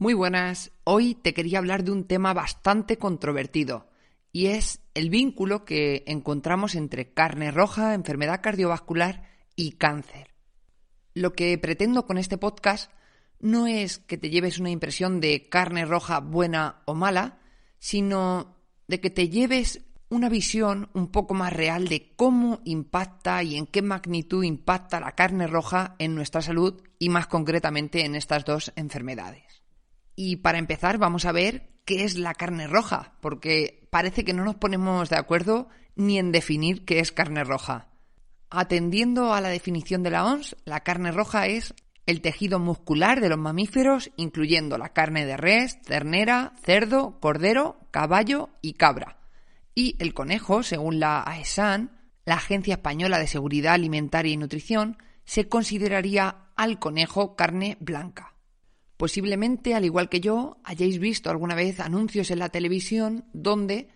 Muy buenas, hoy te quería hablar de un tema bastante controvertido y es el vínculo que encontramos entre carne roja, enfermedad cardiovascular y cáncer. Lo que pretendo con este podcast no es que te lleves una impresión de carne roja buena o mala, sino de que te lleves una visión un poco más real de cómo impacta y en qué magnitud impacta la carne roja en nuestra salud y más concretamente en estas dos enfermedades. Y para empezar vamos a ver qué es la carne roja, porque parece que no nos ponemos de acuerdo ni en definir qué es carne roja. Atendiendo a la definición de la OMS, la carne roja es el tejido muscular de los mamíferos, incluyendo la carne de res, ternera, cerdo, cordero, caballo y cabra. Y el conejo, según la AESAN, la Agencia Española de Seguridad Alimentaria y Nutrición, se consideraría al conejo carne blanca. Posiblemente, al igual que yo, hayáis visto alguna vez anuncios en la televisión donde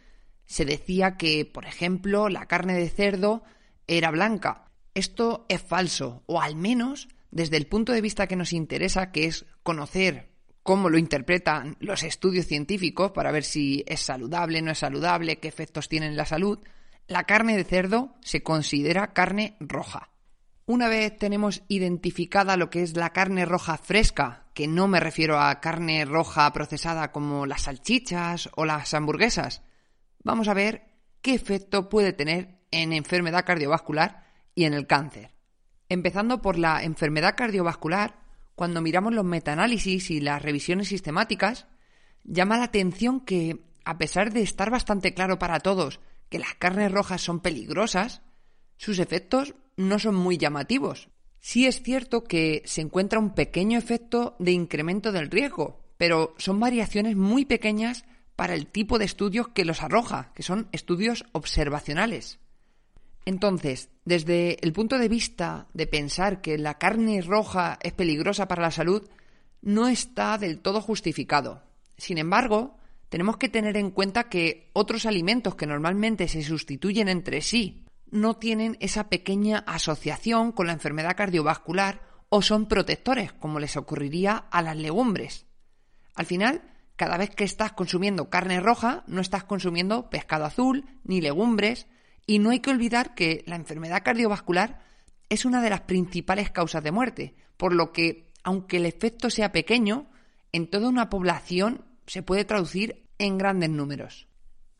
se decía que, por ejemplo, la carne de cerdo era blanca. Esto es falso, o al menos desde el punto de vista que nos interesa, que es conocer cómo lo interpretan los estudios científicos para ver si es saludable, no es saludable, qué efectos tiene en la salud, la carne de cerdo se considera carne roja. Una vez tenemos identificada lo que es la carne roja fresca, que no me refiero a carne roja procesada como las salchichas o las hamburguesas, vamos a ver qué efecto puede tener en enfermedad cardiovascular y en el cáncer. Empezando por la enfermedad cardiovascular, cuando miramos los metaanálisis y las revisiones sistemáticas, llama la atención que, a pesar de estar bastante claro para todos que las carnes rojas son peligrosas, sus efectos no son muy llamativos. Sí es cierto que se encuentra un pequeño efecto de incremento del riesgo, pero son variaciones muy pequeñas para el tipo de estudios que los arroja, que son estudios observacionales. Entonces, desde el punto de vista de pensar que la carne roja es peligrosa para la salud, no está del todo justificado. Sin embargo, tenemos que tener en cuenta que otros alimentos que normalmente se sustituyen entre sí no tienen esa pequeña asociación con la enfermedad cardiovascular o son protectores, como les ocurriría a las legumbres. Al final, cada vez que estás consumiendo carne roja, no estás consumiendo pescado azul, ni legumbres, y no hay que olvidar que la enfermedad cardiovascular es una de las principales causas de muerte, por lo que, aunque el efecto sea pequeño, en toda una población se puede traducir en grandes números.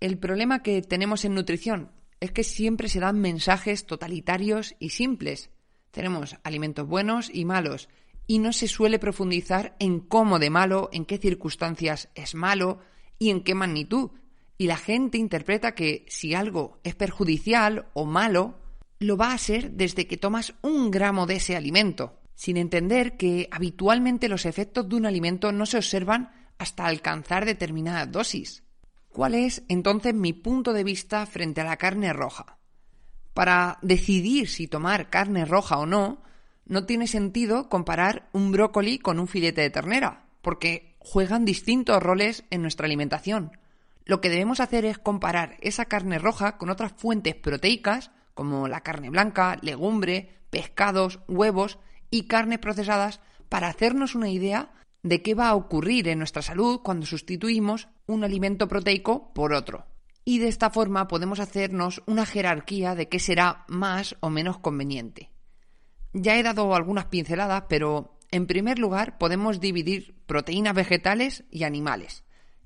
El problema que tenemos en nutrición es que siempre se dan mensajes totalitarios y simples. Tenemos alimentos buenos y malos, y no se suele profundizar en cómo de malo, en qué circunstancias es malo y en qué magnitud, y la gente interpreta que si algo es perjudicial o malo, lo va a ser desde que tomas un gramo de ese alimento, sin entender que habitualmente los efectos de un alimento no se observan hasta alcanzar determinada dosis. ¿Cuál es entonces mi punto de vista frente a la carne roja? Para decidir si tomar carne roja o no, no tiene sentido comparar un brócoli con un filete de ternera, porque juegan distintos roles en nuestra alimentación lo que debemos hacer es comparar esa carne roja con otras fuentes proteicas como la carne blanca, legumbre, pescados, huevos y carnes procesadas para hacernos una idea de qué va a ocurrir en nuestra salud cuando sustituimos un alimento proteico por otro. y de esta forma podemos hacernos una jerarquía de qué será más o menos conveniente. Ya he dado algunas pinceladas, pero en primer lugar podemos dividir proteínas vegetales y animales.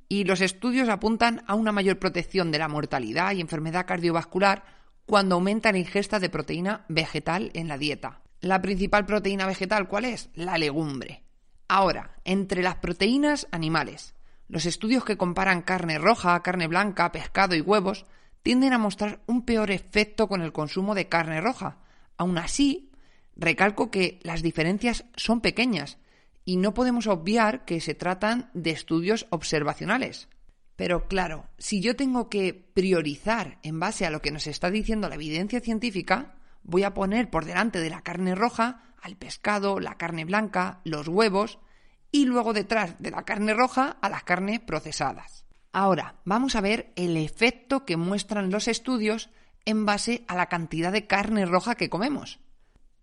Y los estudios apuntan a una mayor protección de la mortalidad y enfermedad cardiovascular cuando aumenta la ingesta de proteína vegetal en la dieta. La principal proteína vegetal, ¿cuál es? La legumbre. Ahora, entre las proteínas animales, los estudios que comparan carne roja, carne blanca, pescado y huevos tienden a mostrar un peor efecto con el consumo de carne roja. Aún así, recalco que las diferencias son pequeñas y no podemos obviar que se tratan de estudios observacionales. Pero claro, si yo tengo que priorizar en base a lo que nos está diciendo la evidencia científica, voy a poner por delante de la carne roja al pescado, la carne blanca, los huevos y luego detrás de la carne roja a las carnes procesadas. Ahora, vamos a ver el efecto que muestran los estudios en base a la cantidad de carne roja que comemos.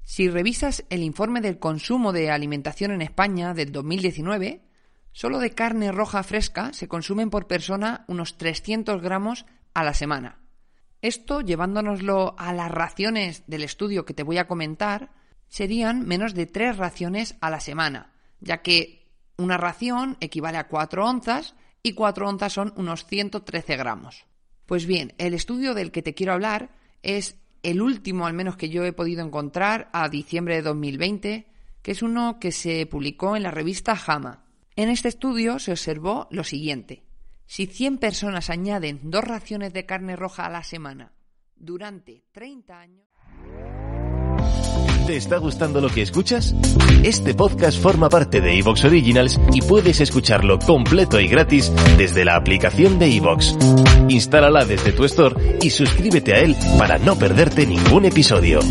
Si revisas el informe del consumo de alimentación en España del 2019, solo de carne roja fresca se consumen por persona unos 300 gramos a la semana. Esto, llevándonoslo a las raciones del estudio que te voy a comentar, serían menos de 3 raciones a la semana, ya que una ración equivale a 4 onzas y 4 onzas son unos 113 gramos. Pues bien, el estudio del que te quiero hablar es el último, al menos que yo he podido encontrar, a diciembre de 2020, que es uno que se publicó en la revista JAMA. En este estudio se observó lo siguiente. Si 100 personas añaden dos raciones de carne roja a la semana durante 30 años... ¿Te está gustando lo que escuchas? Este podcast forma parte de Evox Originals y puedes escucharlo completo y gratis desde la aplicación de Evox. Instálala desde tu store y suscríbete a él para no perderte ningún episodio.